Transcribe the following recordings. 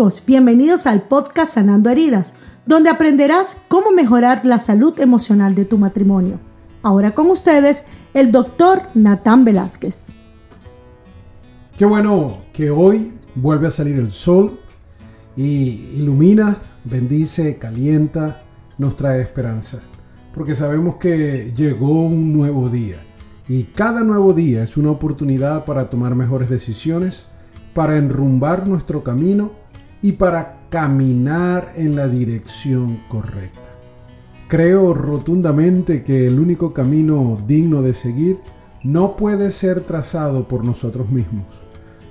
amigos, bienvenidos al podcast Sanando Heridas, donde aprenderás cómo mejorar la salud emocional de tu matrimonio. Ahora con ustedes, el doctor Natán Velázquez. Qué bueno que hoy vuelve a salir el sol y ilumina, bendice, calienta, nos trae esperanza. Porque sabemos que llegó un nuevo día y cada nuevo día es una oportunidad para tomar mejores decisiones para enrumbar nuestro camino y para caminar en la dirección correcta. Creo rotundamente que el único camino digno de seguir no puede ser trazado por nosotros mismos.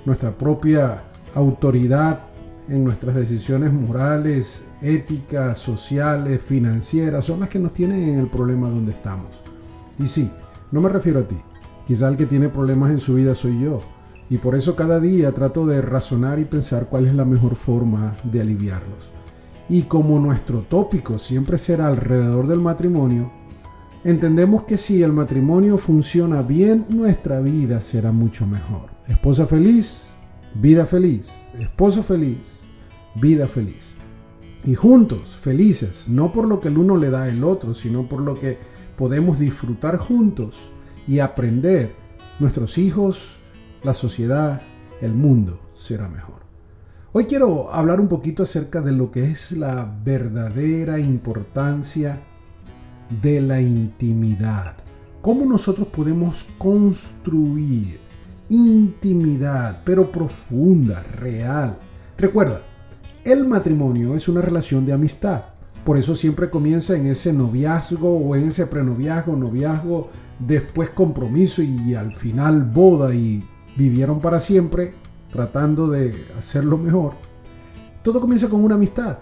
Nuestra propia autoridad en nuestras decisiones morales, éticas, sociales, financieras, son las que nos tienen en el problema donde estamos. Y sí, no me refiero a ti. Quizá el que tiene problemas en su vida soy yo y por eso cada día trato de razonar y pensar cuál es la mejor forma de aliviarlos. Y como nuestro tópico siempre será alrededor del matrimonio, entendemos que si el matrimonio funciona bien, nuestra vida será mucho mejor. Esposa feliz, vida feliz. Esposo feliz, vida feliz. Y juntos, felices, no por lo que el uno le da al otro, sino por lo que podemos disfrutar juntos y aprender. Nuestros hijos la sociedad, el mundo será mejor. Hoy quiero hablar un poquito acerca de lo que es la verdadera importancia de la intimidad. Cómo nosotros podemos construir intimidad, pero profunda, real. Recuerda, el matrimonio es una relación de amistad. Por eso siempre comienza en ese noviazgo o en ese prenoviazgo, noviazgo, después compromiso y al final boda y vivieron para siempre tratando de hacerlo mejor, todo comienza con una amistad.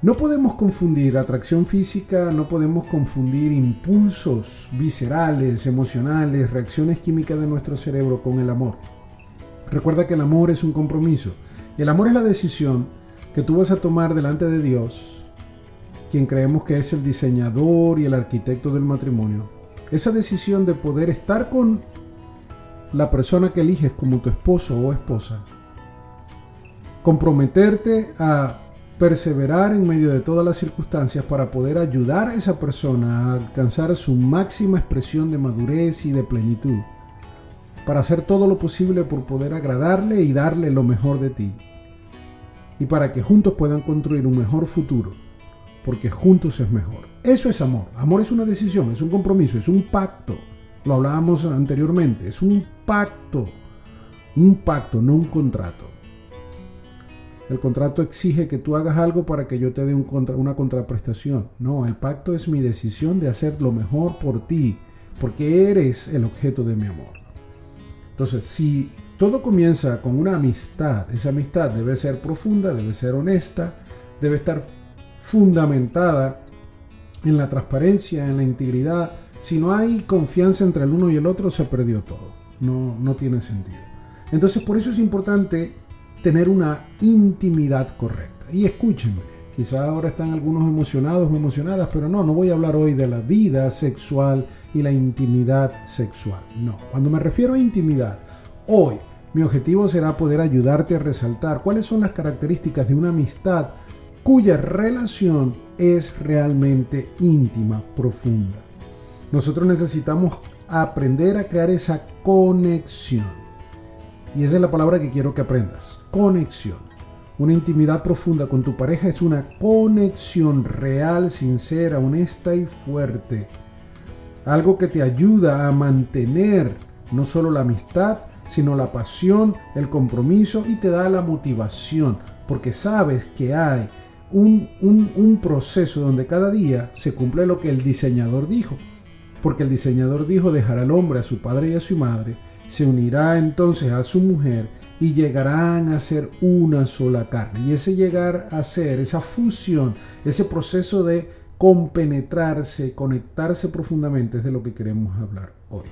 No podemos confundir atracción física, no podemos confundir impulsos viscerales, emocionales, reacciones químicas de nuestro cerebro con el amor. Recuerda que el amor es un compromiso. El amor es la decisión que tú vas a tomar delante de Dios, quien creemos que es el diseñador y el arquitecto del matrimonio. Esa decisión de poder estar con la persona que eliges como tu esposo o esposa. Comprometerte a perseverar en medio de todas las circunstancias para poder ayudar a esa persona a alcanzar su máxima expresión de madurez y de plenitud. Para hacer todo lo posible por poder agradarle y darle lo mejor de ti. Y para que juntos puedan construir un mejor futuro. Porque juntos es mejor. Eso es amor. Amor es una decisión, es un compromiso, es un pacto. Lo hablábamos anteriormente, es un pacto, un pacto, no un contrato. El contrato exige que tú hagas algo para que yo te dé un contra, una contraprestación. No, el pacto es mi decisión de hacer lo mejor por ti, porque eres el objeto de mi amor. Entonces, si todo comienza con una amistad, esa amistad debe ser profunda, debe ser honesta, debe estar fundamentada en la transparencia, en la integridad, si no hay confianza entre el uno y el otro, se perdió todo. No, no tiene sentido. Entonces, por eso es importante tener una intimidad correcta. Y escúchenme, quizá ahora están algunos emocionados o emocionadas, pero no, no voy a hablar hoy de la vida sexual y la intimidad sexual. No, cuando me refiero a intimidad, hoy mi objetivo será poder ayudarte a resaltar cuáles son las características de una amistad cuya relación es realmente íntima, profunda. Nosotros necesitamos aprender a crear esa conexión. Y esa es la palabra que quiero que aprendas. Conexión. Una intimidad profunda con tu pareja es una conexión real, sincera, honesta y fuerte. Algo que te ayuda a mantener no solo la amistad, sino la pasión, el compromiso y te da la motivación, porque sabes que hay un, un proceso donde cada día se cumple lo que el diseñador dijo. Porque el diseñador dijo dejar al hombre a su padre y a su madre, se unirá entonces a su mujer y llegarán a ser una sola carne. Y ese llegar a ser, esa fusión, ese proceso de compenetrarse, conectarse profundamente es de lo que queremos hablar hoy.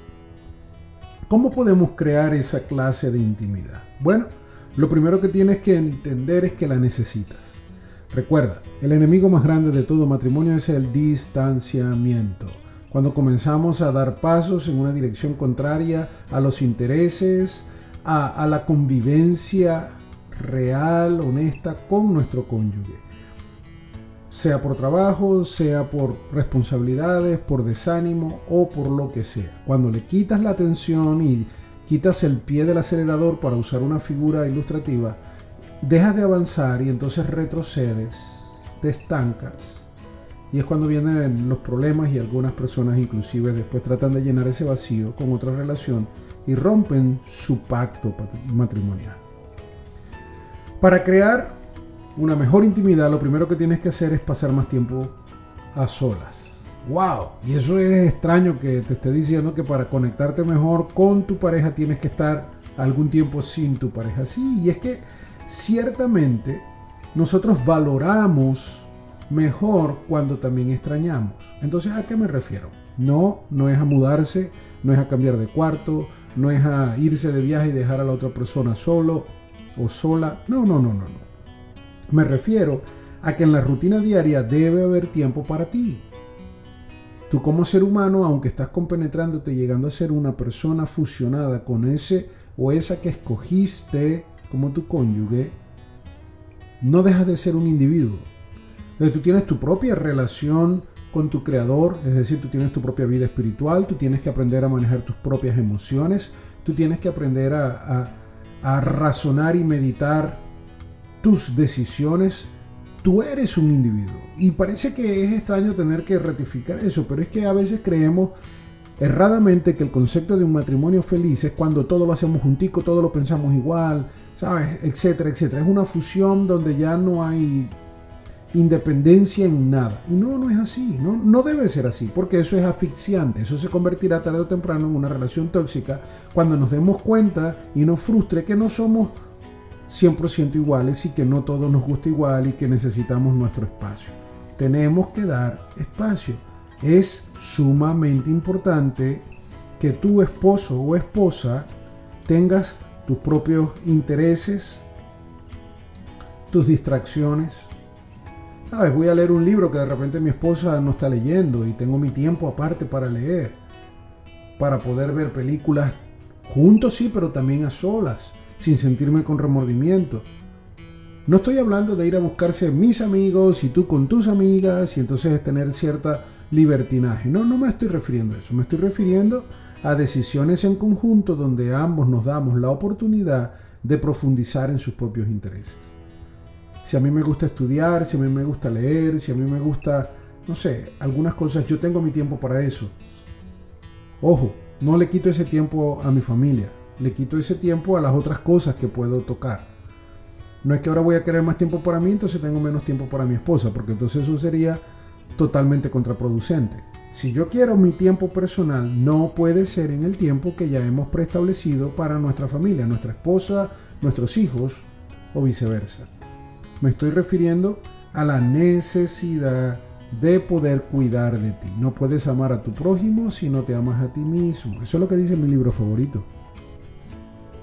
¿Cómo podemos crear esa clase de intimidad? Bueno, lo primero que tienes que entender es que la necesitas. Recuerda, el enemigo más grande de todo matrimonio es el distanciamiento cuando comenzamos a dar pasos en una dirección contraria a los intereses, a, la convivencia real, honesta con nuestro cónyuge. Sea por trabajo, sea por responsabilidades, por desánimo o por lo que sea. Cuando le quitas la atención y quitas el pie del acelerador para usar una figura ilustrativa, dejas de avanzar y entonces retrocedes, te estancas. Y es cuando vienen los problemas y algunas personas inclusive después tratan de llenar ese vacío con otra relación y rompen su pacto matrimonial. Para crear una mejor intimidad, lo primero que tienes que hacer es pasar más tiempo a solas. ¡Wow! Y eso es extraño que te esté diciendo que para conectarte mejor con tu pareja tienes que estar algún tiempo sin tu pareja. Sí, y es que ciertamente nosotros valoramos mejor cuando también extrañamos. Entonces, ¿a qué me refiero? No, no es a mudarse, no es a cambiar de cuarto, no es a irse de viaje y dejar a la otra persona solo o sola. No, no, no, no, no. Me refiero a que en la rutina diaria debe haber tiempo para ti. Tú como ser humano, aunque estás compenetrándote, llegando a ser una persona fusionada con ese o esa que escogiste como tu cónyuge, no dejas de ser un individuo. Tú tienes tu propia relación con tu creador, es decir, tú tienes tu propia vida espiritual, tú tienes que aprender a manejar tus propias emociones, tú tienes que aprender a razonar y meditar tus decisiones tú eres un individuo. Y parece que es extraño tener que ratificar eso, pero es que a veces creemos erradamente que el concepto de un matrimonio feliz es cuando todo lo hacemos juntico, todo lo pensamos igual, ¿sabes? Etcétera, etcétera. Es una fusión donde ya no hay independencia en nada. Y no, no es así, no, no debe ser así, porque eso es asfixiante, eso se convertirá tarde o temprano en una relación tóxica cuando nos demos cuenta y nos frustre que no somos 100% iguales y que no todo nos gusta igual y que necesitamos nuestro espacio. Tenemos que dar espacio. Es sumamente importante que tu esposo o esposa tengas tus propios intereses, tus distracciones. ¿Sabes? Voy a leer un libro que de repente mi esposa no está leyendo y tengo mi tiempo aparte para leer, para poder ver películas juntos, sí, pero también a solas sin sentirme con remordimiento. No estoy hablando de ir a buscarse mis amigos y tú con tus amigas y entonces tener cierta libertinaje. No, no me estoy refiriendo a eso. Me estoy refiriendo a decisiones en conjunto donde ambos nos damos la oportunidad de profundizar en sus propios intereses. Si a mí me gusta estudiar, si a mí me gusta leer, si a mí me gusta, no sé, algunas cosas, yo tengo mi tiempo para eso. Ojo, no le quito ese tiempo a mi familia le quito ese tiempo a las otras cosas que puedo tocar. No es que ahora voy a querer más tiempo para mí, entonces tengo menos tiempo para mi esposa, porque entonces eso sería totalmente contraproducente. Si yo quiero mi tiempo personal, no puede ser en el tiempo que ya hemos preestablecido para nuestra familia, nuestra esposa, nuestros hijos o viceversa. Me estoy refiriendo a la necesidad de poder cuidar de ti. No puedes amar a tu prójimo si no te amas a ti mismo. Eso es lo que dice mi libro favorito.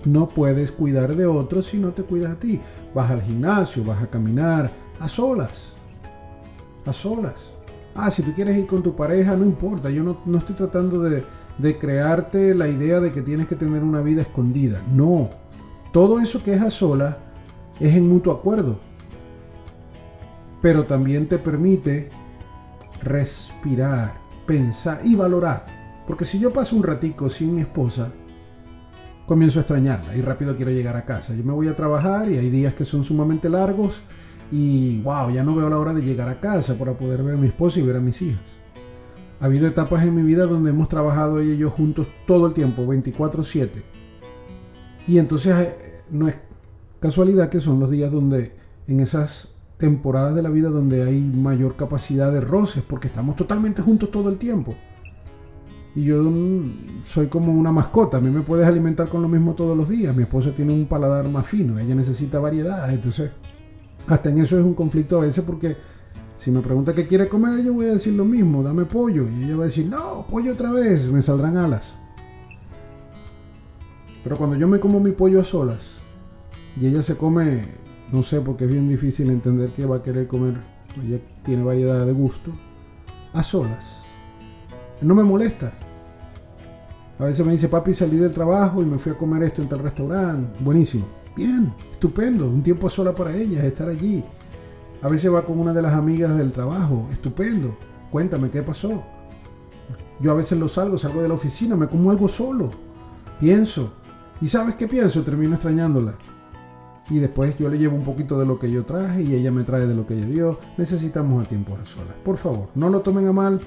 No puedes cuidar de otros si no te cuidas a ti. Vas al gimnasio, vas a caminar a solas. A solas. Ah, si tú quieres ir con tu pareja, no importa. Yo no, estoy tratando de, de crearte la idea de que tienes que tener una vida escondida. No. Todo eso que es a solas es en mutuo acuerdo. Pero también te permite respirar, pensar y valorar. Porque si yo paso un ratico sin mi esposa, comienzo a extrañarla y rápido quiero llegar a casa. Yo me voy a trabajar y hay días que son sumamente largos y wow, ya no veo la hora de llegar a casa para poder ver a mi esposa y ver a mis hijas. Ha habido etapas en mi vida donde hemos trabajado ella y yo juntos todo el tiempo, 24/7. Y entonces eh, no es casualidad que son los días donde en esas temporadas de la vida donde hay mayor capacidad de roces, porque estamos totalmente juntos todo el tiempo y yo soy como una mascota. A mí me puedes alimentar con lo mismo todos los días. Mi esposa tiene un paladar más fino, ella necesita variedad. Entonces, hasta en eso es un conflicto a veces porque si me pregunta qué quiere comer, yo voy a decir lo mismo, dame pollo. Y ella va a decir, no, pollo otra vez, me saldrán alas. Pero cuando yo me como mi pollo a solas y ella se come, no sé, porque es bien difícil entender que va a querer comer, ella tiene variedad de gusto, a solas. No me molesta. A veces me dice, papi, salí del trabajo y me fui a comer esto en tal restaurante. Buenísimo. Bien, estupendo. Un tiempo sola para ellas, estar allí. A veces va con una de las amigas del trabajo. Estupendo. Cuéntame qué pasó. Yo a veces lo salgo, salgo de la oficina, me como algo solo. Pienso. ¿Y sabes qué pienso? Termino extrañándola. Y después yo le llevo un poquito de lo que yo traje y ella me trae de lo que ella dio. Necesitamos a tiempo a solas. Por favor, no lo tomen a mal.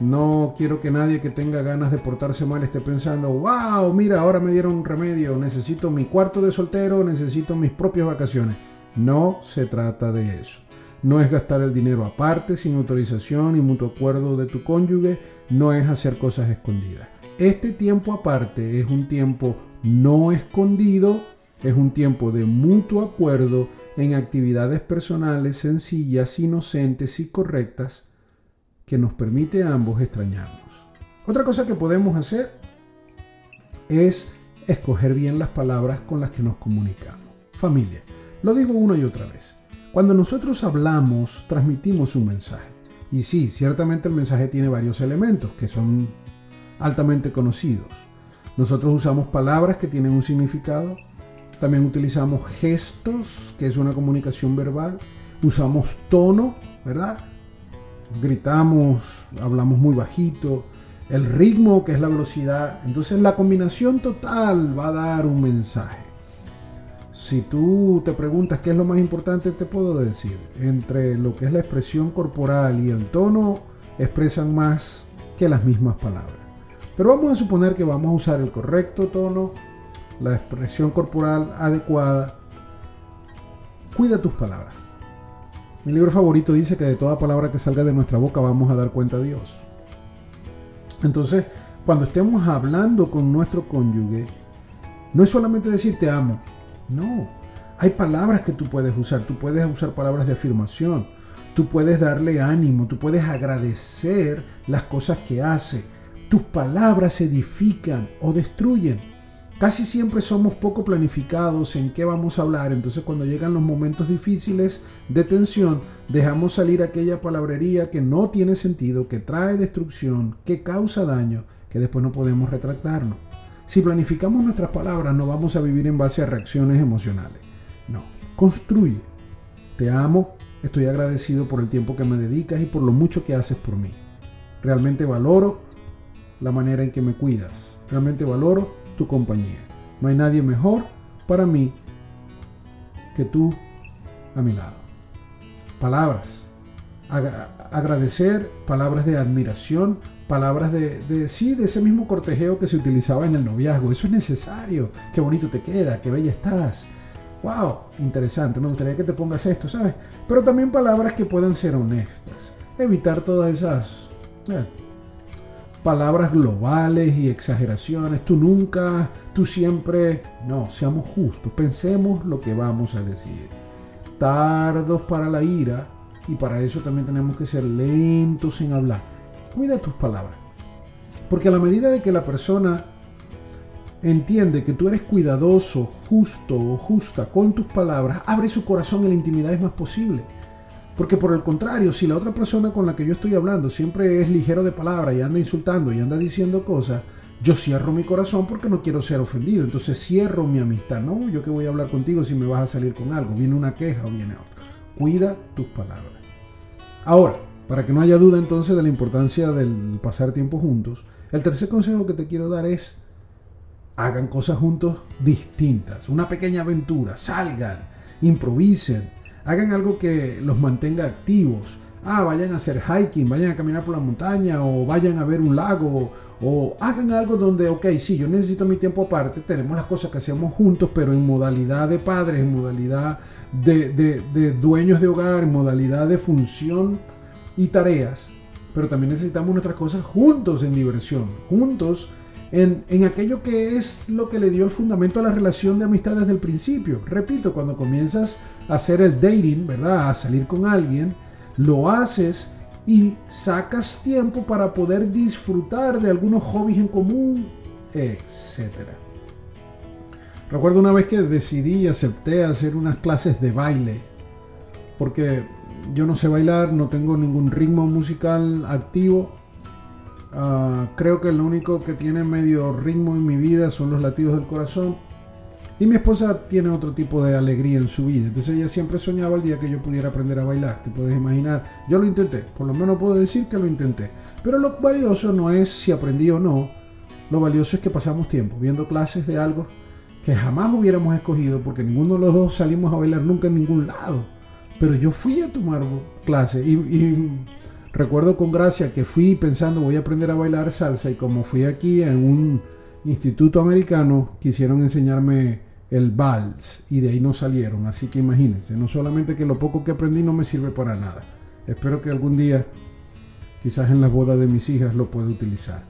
No quiero que nadie que tenga ganas de portarse mal esté pensando, wow, mira, ahora me dieron un remedio, necesito mi cuarto de soltero, necesito mis propias vacaciones. No se trata de eso. No es gastar el dinero aparte, sin autorización y mutuo acuerdo de tu cónyuge, no es hacer cosas escondidas. Este tiempo aparte es un tiempo no escondido, es un tiempo de mutuo acuerdo en actividades personales sencillas, inocentes y correctas que nos permite a ambos extrañarnos. Otra cosa que podemos hacer es escoger bien las palabras con las que nos comunicamos. Familia, lo digo una y otra vez. Cuando nosotros hablamos, transmitimos un mensaje. Y sí, ciertamente el mensaje tiene varios elementos que son altamente conocidos. Nosotros usamos palabras que tienen un significado. También utilizamos gestos, que es una comunicación verbal. Usamos tono, ¿verdad? gritamos, hablamos muy bajito, el ritmo que es la velocidad. Entonces la combinación total va a dar un mensaje. Si tú te preguntas qué es lo más importante, te puedo decir, entre lo que es la expresión corporal y el tono, expresan más que las mismas palabras. Pero vamos a suponer que vamos a usar el correcto tono, la expresión corporal adecuada. Cuida tus palabras. Mi libro favorito dice que de toda palabra que salga de nuestra boca vamos a dar cuenta a Dios. Entonces, cuando estemos hablando con nuestro cónyuge, no es solamente decir te amo, no. Hay palabras que tú puedes usar, tú puedes usar palabras de afirmación, tú puedes darle ánimo, tú puedes agradecer las cosas que hace. Tus palabras edifican o destruyen. Casi siempre somos poco planificados en qué vamos a hablar, entonces cuando llegan los momentos difíciles de tensión, dejamos salir aquella palabrería que no tiene sentido, que trae destrucción, que causa daño, que después no podemos retractarnos. Si planificamos nuestras palabras, no vamos a vivir en base a reacciones emocionales. No, construye. Te amo, estoy agradecido por el tiempo que me dedicas y por lo mucho que haces por mí. Realmente valoro la manera en que me cuidas. Realmente valoro tu compañía. No hay nadie mejor para mí que tú a mi lado. Palabras. agradecer, palabras de admiración, palabras de, sí, de ese mismo cortejeo que se utilizaba en el noviazgo. Eso es necesario. Qué bonito te queda, qué bella estás. Wow, interesante. Me gustaría que te pongas esto, ¿sabes? Pero también palabras que puedan ser honestas. Evitar todas esas eh, palabras globales y exageraciones. Tú nunca, tú siempre. No, seamos justos. Pensemos lo que vamos a decir. Tardos para la ira y para eso también tenemos que ser lentos en hablar. Cuida tus palabras. Porque a la medida de que la persona entiende que tú eres cuidadoso, justo o justa con tus palabras, abre su corazón y la intimidad es más posible. Porque por el contrario, si la otra persona con la que yo estoy hablando siempre es ligero de palabra y anda insultando y anda diciendo cosas, yo cierro mi corazón porque no quiero ser ofendido. Entonces cierro mi amistad. No, yo que voy a hablar contigo si me vas a salir con algo. Viene una queja o viene otra. Cuida tus palabras. Ahora, para que no haya duda entonces de la importancia del pasar tiempo juntos, el tercer consejo que te quiero dar es hagan cosas juntos distintas. Una pequeña aventura. Salgan, improvisen, hagan algo que los mantenga activos. Ah, vayan a hacer hiking, vayan a caminar por la montaña o vayan a ver un lago o hagan algo donde, ok, sí, yo necesito mi tiempo aparte, tenemos las cosas que hacemos juntos, pero en modalidad de padres, en modalidad de, de dueños de hogar, en modalidad de función y tareas, pero también necesitamos nuestras cosas juntos en diversión, juntos en, aquello que es lo que le dio el fundamento a la relación de amistad desde el principio. Repito, cuando comienzas a hacer el dating, ¿verdad? A salir con alguien, lo haces y sacas tiempo para poder disfrutar de algunos hobbies en común, etc. Recuerdo una vez que decidí y acepté hacer unas clases de baile, porque yo no sé bailar, no tengo ningún ritmo musical activo Ah, creo que lo único que tiene medio ritmo en mi vida son los latidos del corazón. Y mi esposa tiene otro tipo de alegría en su vida. Entonces ella siempre soñaba el día que yo pudiera aprender a bailar. Te puedes imaginar. Yo lo intenté. Por lo menos puedo decir que lo intenté. Pero lo valioso no es si aprendí o no. Lo valioso es que pasamos tiempo viendo clases de algo que jamás hubiéramos escogido porque ninguno de los dos salimos a bailar nunca en ningún lado. Pero yo fui a tomar clase y, y recuerdo con gracia que fui pensando voy a aprender a bailar salsa y como fui aquí en un instituto americano quisieron enseñarme el vals y de ahí no salieron. Así que imagínense, no solamente que lo poco que aprendí no me sirve para nada. Espero que algún día, quizás en la boda de mis hijas, lo pueda utilizar.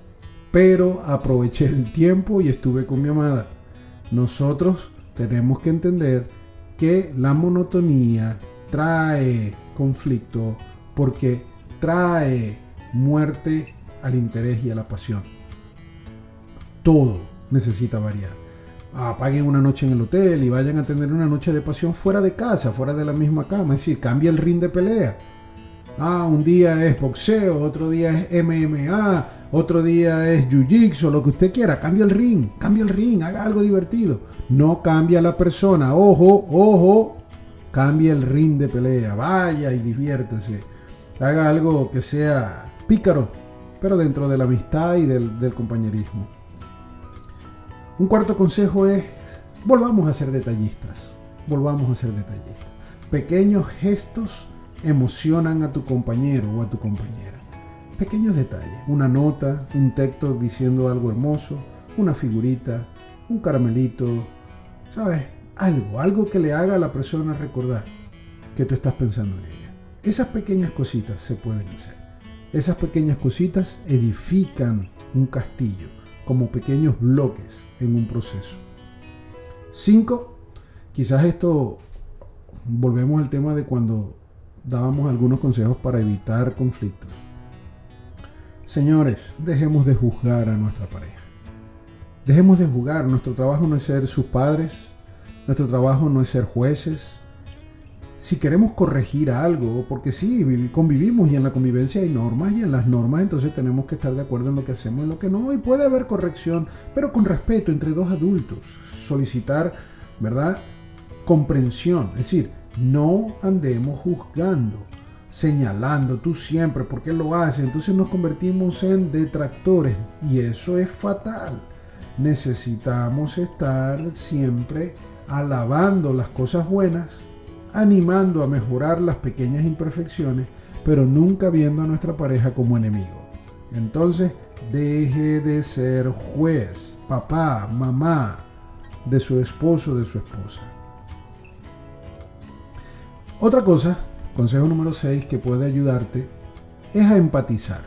Pero aproveché el tiempo y estuve con mi amada. Nosotros tenemos que entender que la monotonía trae conflicto porque trae muerte al interés y a la pasión. Todo necesita variar apaguen una noche en el hotel y vayan a tener una noche de pasión fuera de casa, fuera de la misma cama. Es decir, cambia el ring de pelea. Ah, un día es boxeo, otro día es MMA, otro día es jiu-jitsu, lo que usted quiera. Cambia el ring, cambia el ring, haga algo divertido. No cambia la persona. Ojo, ojo, cambia el ring de pelea. Vaya y Haga algo que sea pícaro, pero dentro de la amistad y del, del compañerismo. Un cuarto consejo es, volvamos a ser detallistas, volvamos a ser detallistas. Pequeños gestos emocionan a tu compañero o a tu compañera. Pequeños detalles, una nota, un texto diciendo algo hermoso, una figurita, un caramelito, ¿sabes? Algo, algo que le haga a la persona recordar que tú estás pensando en ella. Esas pequeñas cositas se pueden hacer. Esas pequeñas cositas edifican un castillo como pequeños bloques en un proceso. 5. Quizás esto, volvemos al tema de cuando dábamos algunos consejos para evitar conflictos. Señores, dejemos de juzgar a nuestra pareja. Dejemos de juzgar. Nuestro trabajo no es ser sus padres. Nuestro trabajo no es ser jueces si queremos corregir algo, porque sí, convivimos y en la convivencia hay normas y en las normas entonces tenemos que estar de acuerdo en lo que hacemos y lo que no, y puede haber corrección, pero con respeto entre dos adultos, solicitar, ¿verdad? Comprensión, es decir, no andemos juzgando, señalando tú siempre, ¿por qué lo haces? Entonces nos convertimos en detractores y eso es fatal. Necesitamos estar siempre alabando las cosas buenas animando a mejorar las pequeñas imperfecciones, pero nunca viendo a nuestra pareja como enemigo. Entonces, deje de ser juez, papá, mamá de su esposo de su esposa. Otra cosa, consejo número 6 que puede ayudarte, es a empatizar.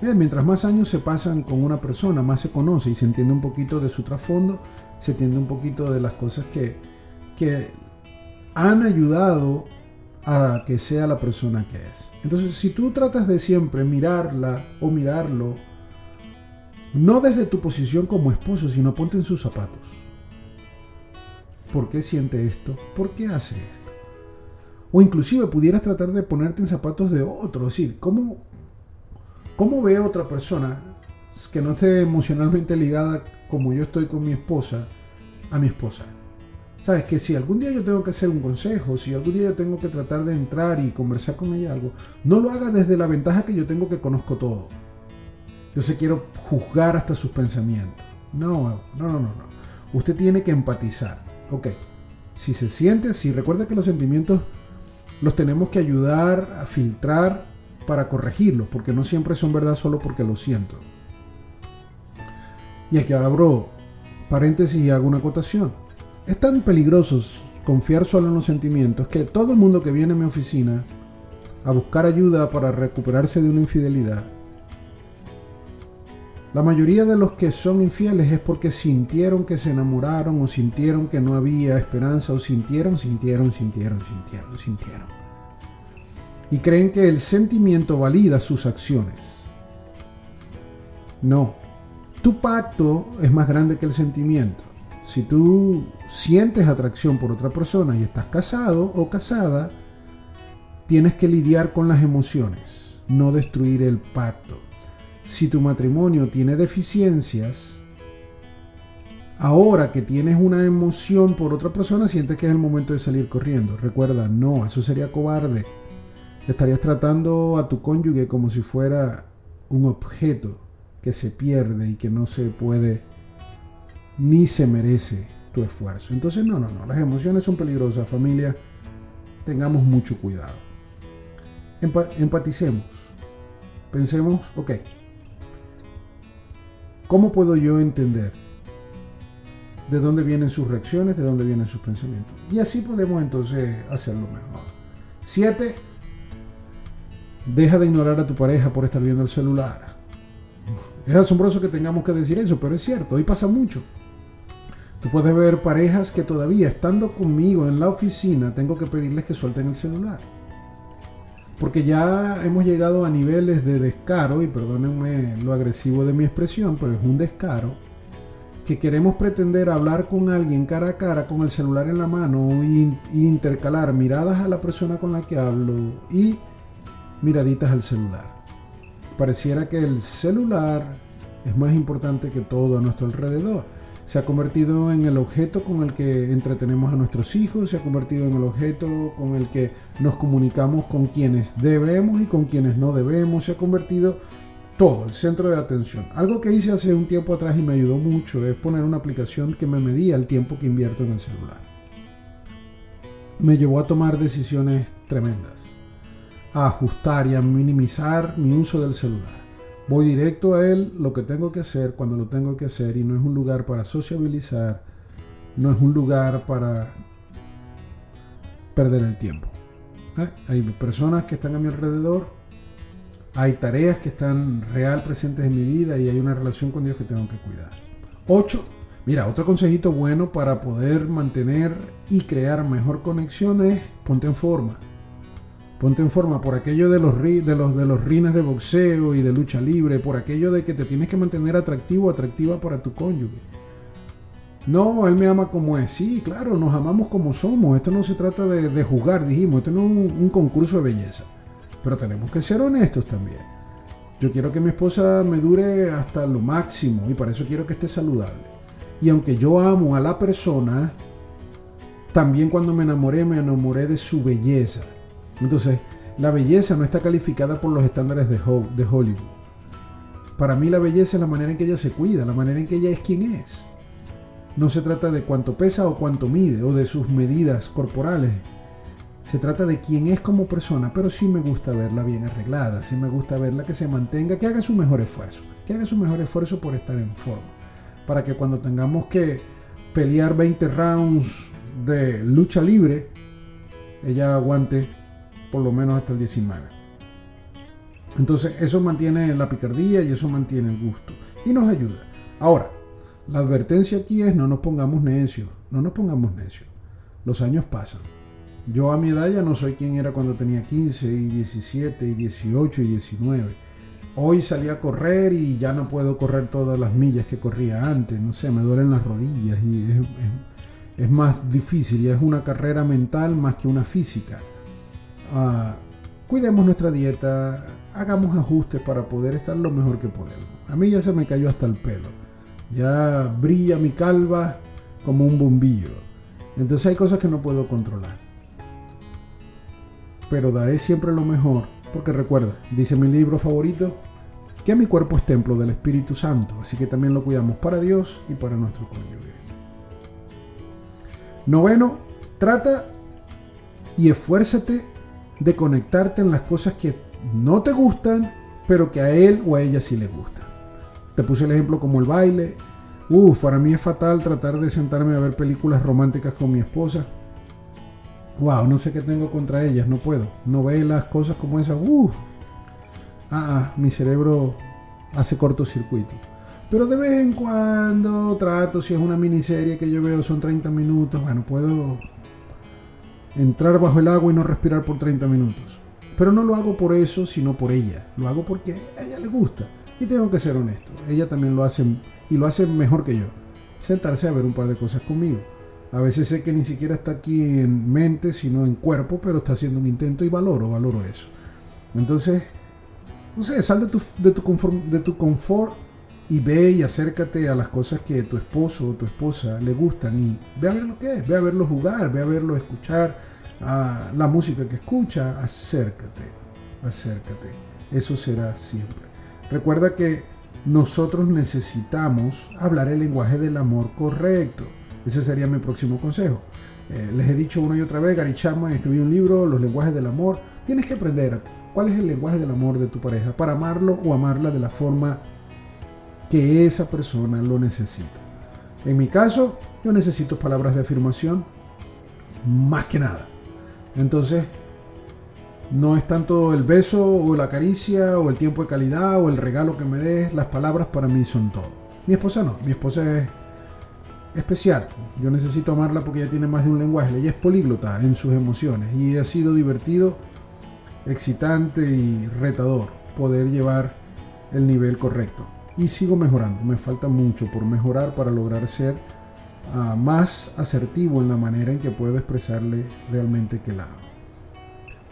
mientras más años se pasan con una persona, más se conoce y se entiende un poquito de su trasfondo, se entiende un poquito de las cosas que, que han ayudado a que sea la persona que es. Entonces, si tú tratas de siempre mirarla o mirarlo, no desde tu posición como esposo, sino ponte en sus zapatos. ¿Por qué siente esto? ¿Por qué hace esto? O inclusive pudieras tratar de ponerte en zapatos de otro. Es decir, ¿cómo, cómo ve otra persona que no esté emocionalmente ligada como yo estoy con mi esposa a mi esposa? Sabes que si algún día yo tengo que hacer un consejo, si algún día yo tengo que tratar de entrar y conversar con ella algo, no lo haga desde la ventaja que yo tengo que conozco todo. Yo se quiero juzgar hasta sus pensamientos. No, no, no, no, no. Usted tiene que empatizar. Ok. Si se siente si recuerda que los sentimientos los tenemos que ayudar a filtrar para corregirlos, porque no siempre son verdad solo porque lo siento. Y aquí abro paréntesis y hago una acotación. Es tan peligroso confiar solo en los sentimientos que todo el mundo que viene a mi oficina a buscar ayuda para recuperarse de una infidelidad, la mayoría de los que son infieles es porque sintieron que se enamoraron o sintieron que no había esperanza o sintieron, sintieron, sintieron, sintieron, sintieron. Y creen que el sentimiento valida sus acciones. No, tu pacto es más grande que el sentimiento. Si tú sientes atracción por otra persona y estás casado o casada, tienes que lidiar con las emociones, no destruir el pacto. Si tu matrimonio tiene deficiencias, Ahora que tienes una emoción por otra persona, sientes que es el momento de salir corriendo. Recuerda, no, eso sería cobarde. Estarías tratando a tu cónyuge como si fuera un objeto que se pierde y que no se puede ni se merece tu esfuerzo. Entonces, no, no, no, las emociones son peligrosas, familia. Tengamos mucho cuidado. empaticemos. Pensemos, ok, ¿cómo puedo yo entender de dónde vienen sus reacciones, de dónde vienen sus pensamientos? Y así podemos entonces hacerlo mejor. Siete, deja de ignorar a tu pareja por estar viendo el celular. Es asombroso que tengamos que decir eso, pero es cierto, hoy pasa mucho. Tú puedes ver parejas que todavía estando conmigo en la oficina tengo que pedirles que suelten el celular. Porque ya hemos llegado a niveles de descaro, y perdónenme lo agresivo de mi expresión, pero es un descaro, que queremos pretender hablar con alguien cara a cara con el celular en la mano e intercalar miradas a la persona con la que hablo y miraditas al celular. Pareciera que el celular es más importante que todo a nuestro alrededor se ha convertido en el objeto con el que entretenemos a nuestros hijos, se ha convertido en el objeto con el que nos comunicamos con quienes debemos y con quienes no debemos, se ha convertido todo, el centro de atención. Algo que hice hace un tiempo atrás y me ayudó mucho es poner una aplicación que me medía el tiempo que invierto en el celular. Me llevó a tomar decisiones tremendas, a ajustar y a minimizar mi uso del celular Voy directo a él lo que tengo que hacer cuando lo tengo que hacer y no es un lugar para sociabilizar, no es un lugar para perder el tiempo. ¿Eh? Hay personas que están a mi alrededor, hay tareas que están real presentes en mi vida y hay una relación con Dios que tengo que cuidar. 8. Mira, otro consejito bueno para poder mantener y crear mejor conexión es ponte en forma. Ponte en forma por aquello de los, de, los, de los rines de boxeo y de lucha libre, por aquello de que te tienes que mantener atractivo atractiva para tu cónyuge. No, él me ama como es. Sí, claro, nos amamos como somos. Esto no se trata de, de juzgar, dijimos. Esto no es un concurso de belleza. Pero tenemos que ser honestos también. Yo quiero que mi esposa me dure hasta lo máximo y para eso quiero que esté saludable. Y aunque yo amo a la persona, también cuando me enamoré me enamoré de su belleza. Entonces, la belleza no está calificada por los estándares de, Hollywood. Para mí la belleza es la manera en que ella se cuida, la manera en que ella es quien es. No se trata de cuánto pesa o cuánto mide o de sus medidas corporales. Se trata de quién es como persona, pero sí me gusta verla bien arreglada, sí me gusta verla que se mantenga, que haga su mejor esfuerzo, que haga su mejor esfuerzo por estar en forma. Para que cuando tengamos que pelear 20 rounds de lucha libre, ella aguante por lo menos hasta el 19. Entonces eso mantiene la picardía y eso mantiene el gusto y nos ayuda. Ahora, la advertencia aquí es no nos pongamos necios, no nos pongamos necios. Los años pasan. Yo a mi edad ya no soy quien era cuando tenía 15 y 17 y 18 y 19. Hoy salí a correr y ya no puedo correr todas las millas que corría antes. No sé, me duelen las rodillas y es, es más difícil y es una carrera mental más que una física. Ah, cuidemos nuestra dieta, hagamos ajustes para poder estar lo mejor que podemos. A mí ya se me cayó hasta el pelo. Ya brilla mi calva como un bombillo. Entonces hay cosas que no puedo controlar. Pero daré siempre lo mejor, porque recuerda, dice mi libro favorito, que mi cuerpo es templo del Espíritu Santo, así que también lo cuidamos para Dios y para nuestro cónyuge. Noveno, trata y esfuérzate de conectarte en las cosas que no te gustan, pero que a él o a ella sí le gustan. Te puse el ejemplo como el baile. Uf, para mí es fatal tratar de sentarme a ver películas románticas con mi esposa. Wow, no sé qué tengo contra ellas, no puedo. No ve las cosas como esas. Uf. Ah, ah, mi cerebro hace cortocircuito. Pero de vez en cuando trato, si es una miniserie que yo veo son 30 minutos, bueno, puedo entrar bajo el agua y no respirar por 30 minutos. Pero no lo hago por eso, sino por ella. Lo hago porque a ella le gusta. Y tengo que ser honesto. Ella también lo hace y lo hace mejor que yo. Sentarse a ver un par de cosas conmigo. A veces sé que ni siquiera está aquí en mente, sino en cuerpo, pero está haciendo un intento y valoro, valoro eso. Entonces, no sé, sal de tu, de tu, confort, de tu confort y ve y acércate a las cosas que tu esposo o tu esposa le gustan y ve a ver lo que es, ve a verlo jugar, ve a verlo escuchar a la música que escucha, acércate, acércate. Eso será siempre. Recuerda que nosotros necesitamos hablar el lenguaje del amor correcto. Ese sería mi próximo consejo. Eh, les he dicho una y otra vez, Gary Chapman escribió un libro, Los lenguajes del amor. Tienes que aprender cuál es el lenguaje del amor de tu pareja para amarlo o amarla de la forma que esa persona lo necesita. En mi caso, yo necesito palabras de afirmación más que nada. Entonces, no es tanto el beso o la caricia o el tiempo de calidad o el regalo que me des, las palabras para mí son todo. Mi esposa no, mi esposa es especial. Yo necesito amarla porque ella tiene más de un lenguaje, ella es políglota en sus emociones y ha sido divertido, excitante y retador poder llevar el nivel correcto y sigo mejorando. Me falta mucho por mejorar para lograr ser ah, más asertivo en la manera en que puedo expresarle realmente que la amo.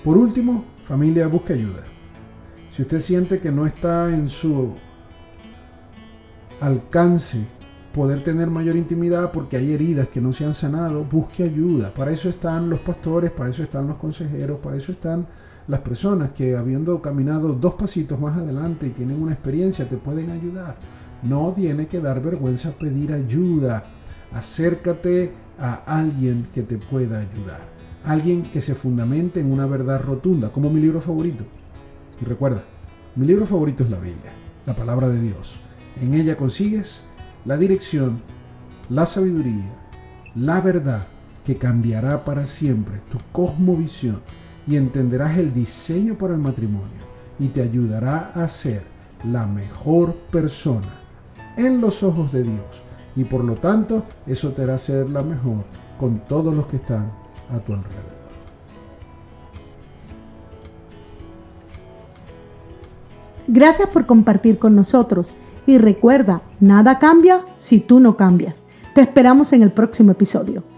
Por último, familia, busque ayuda. Si usted siente que no está en su alcance poder tener mayor intimidad porque hay heridas que no se han sanado, busque ayuda. Para eso están los pastores, para eso están los consejeros, para eso están las personas que habiendo caminado dos pasitos más adelante y tienen una experiencia te pueden ayudar. No tiene que dar vergüenza pedir ayuda. Acércate a alguien que te pueda ayudar. Alguien que se fundamente en una verdad rotunda, como mi libro favorito. Y recuerda, mi libro favorito es la Biblia, la palabra de Dios. En ella consigues la dirección, la sabiduría, la verdad que cambiará para siempre tu cosmovisión y entenderás el diseño para el matrimonio y te ayudará a ser la mejor persona en los ojos de Dios y por lo tanto eso te hará ser la mejor con todos los que están a tu alrededor. Gracias por compartir con nosotros y recuerda, nada cambia si tú no cambias. Te esperamos en el próximo episodio.